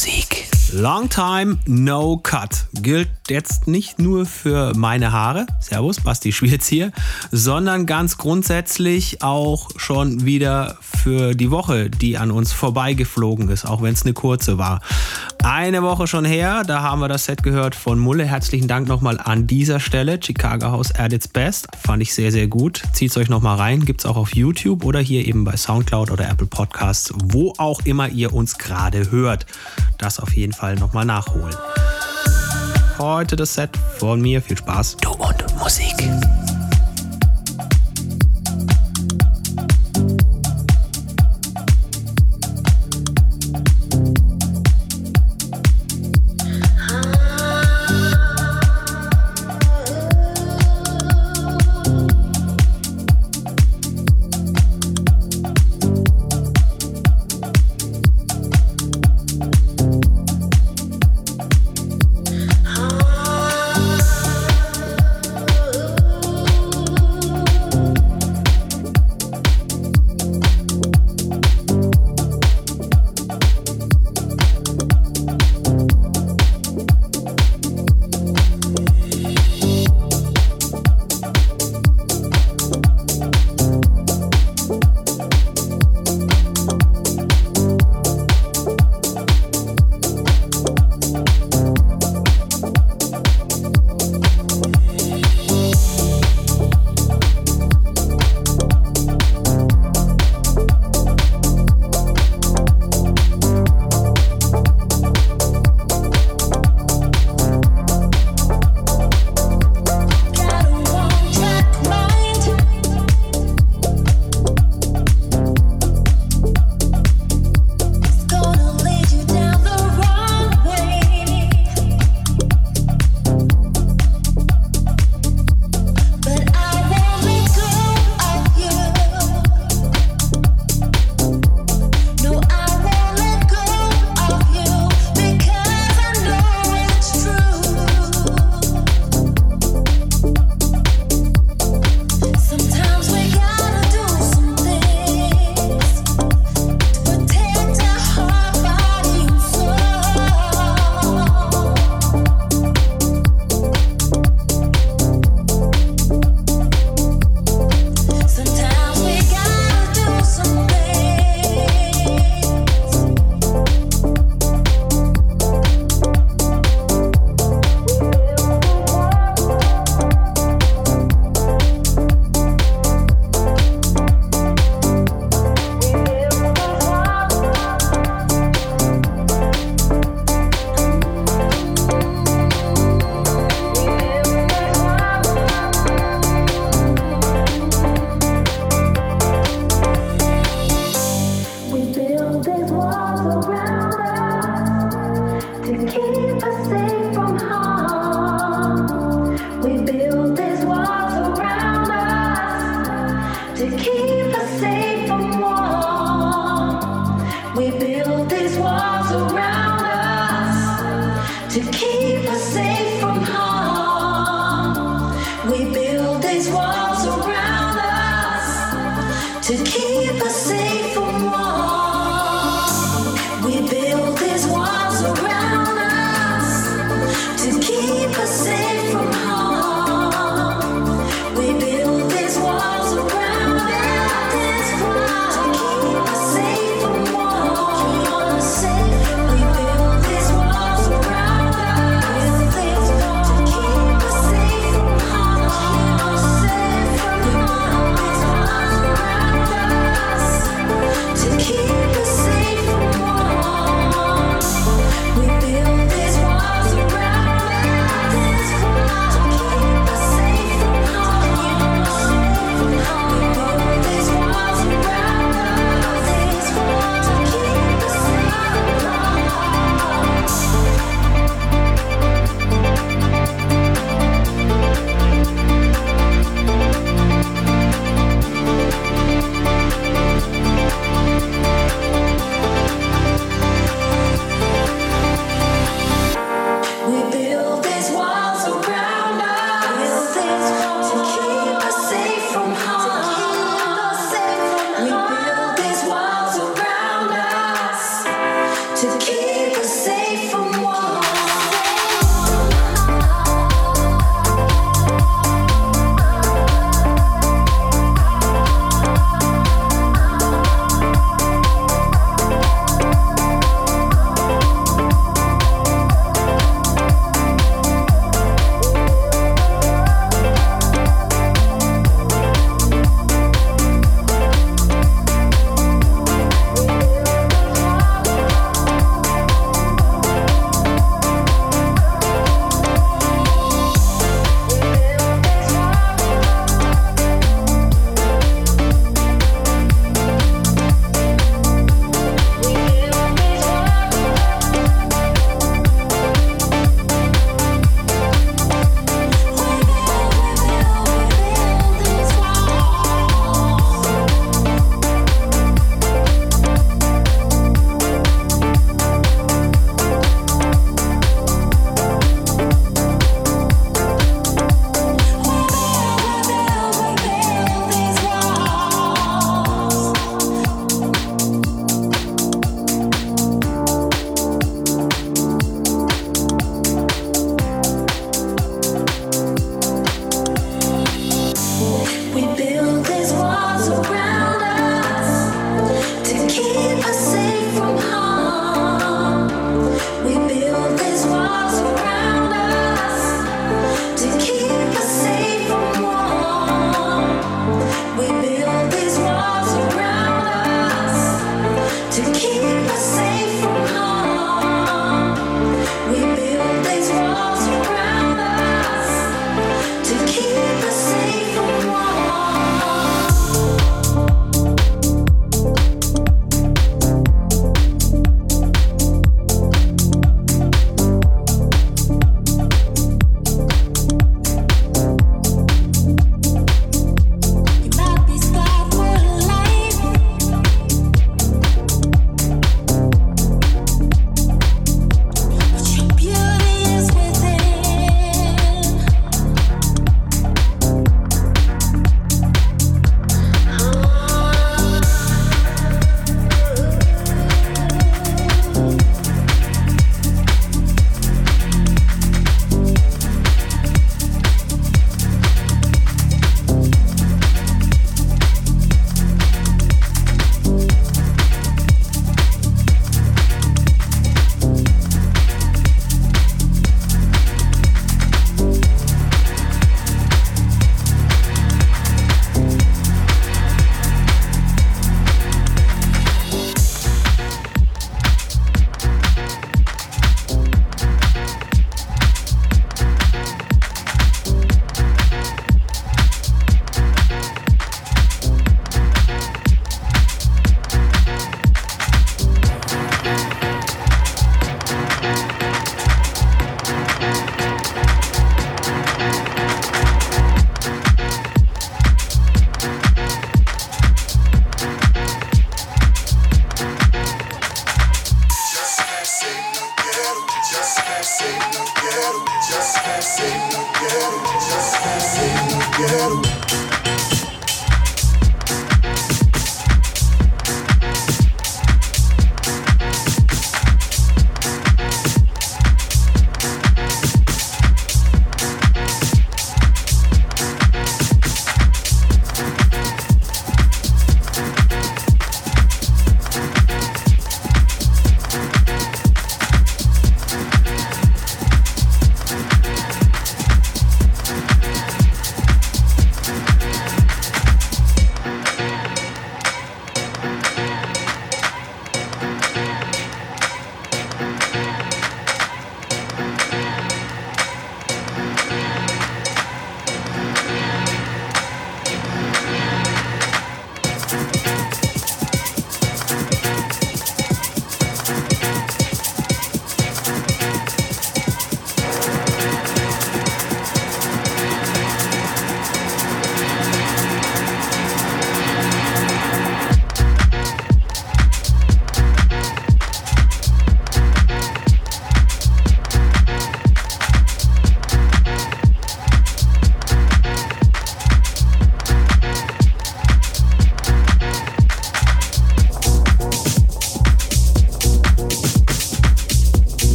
Musik. Long time no cut gilt jetzt nicht nur für meine Haare, Servus, Basti Schwierz hier, sondern ganz grundsätzlich auch schon wieder für die Woche, die an uns vorbeigeflogen ist, auch wenn es eine kurze war. Eine Woche schon her, da haben wir das Set gehört von Mulle. Herzlichen Dank nochmal an dieser Stelle. Chicago House at its best. Fand ich sehr, sehr gut. Zieht es euch nochmal rein. Gibt es auch auf YouTube oder hier eben bei Soundcloud oder Apple Podcasts, wo auch immer ihr uns gerade hört. Das auf jeden Fall nochmal nachholen. Heute das Set von mir. Viel Spaß. Du und Musik.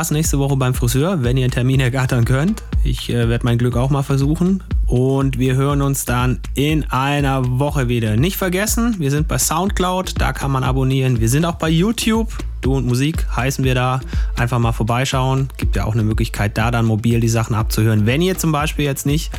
Spaß nächste Woche beim Friseur, wenn ihr einen Termin ergattern könnt. Ich äh, werde mein Glück auch mal versuchen. Und wir hören uns dann in einer Woche wieder. Nicht vergessen, wir sind bei Soundcloud, da kann man abonnieren. Wir sind auch bei YouTube. Du und Musik heißen wir da. Einfach mal vorbeischauen. Gibt ja auch eine Möglichkeit, da dann mobil die Sachen abzuhören. Wenn ihr zum Beispiel jetzt nicht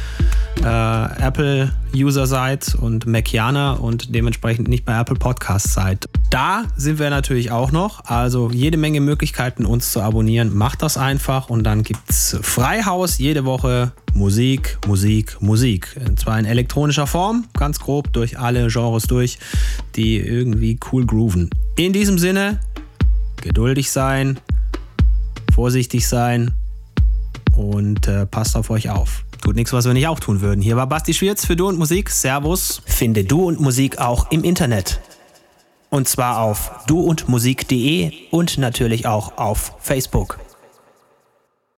äh, Apple-User seid und Macianer und dementsprechend nicht bei Apple Podcasts seid. Da sind wir natürlich auch noch. Also jede Menge Möglichkeiten, uns zu abonnieren. Macht das einfach und dann gibt es Freihaus jede Woche Musik, Musik, Musik. Und zwar in elektronischer Form, ganz grob durch alle Genres durch, die irgendwie cool grooven. In diesem Sinne, geduldig sein, vorsichtig sein und äh, passt auf euch auf. Tut nichts, was wir nicht auch tun würden. Hier war Basti Schwierz für Du und Musik. Servus. Finde Du und Musik auch im Internet. Und zwar auf duundmusik.de und natürlich auch auf Facebook.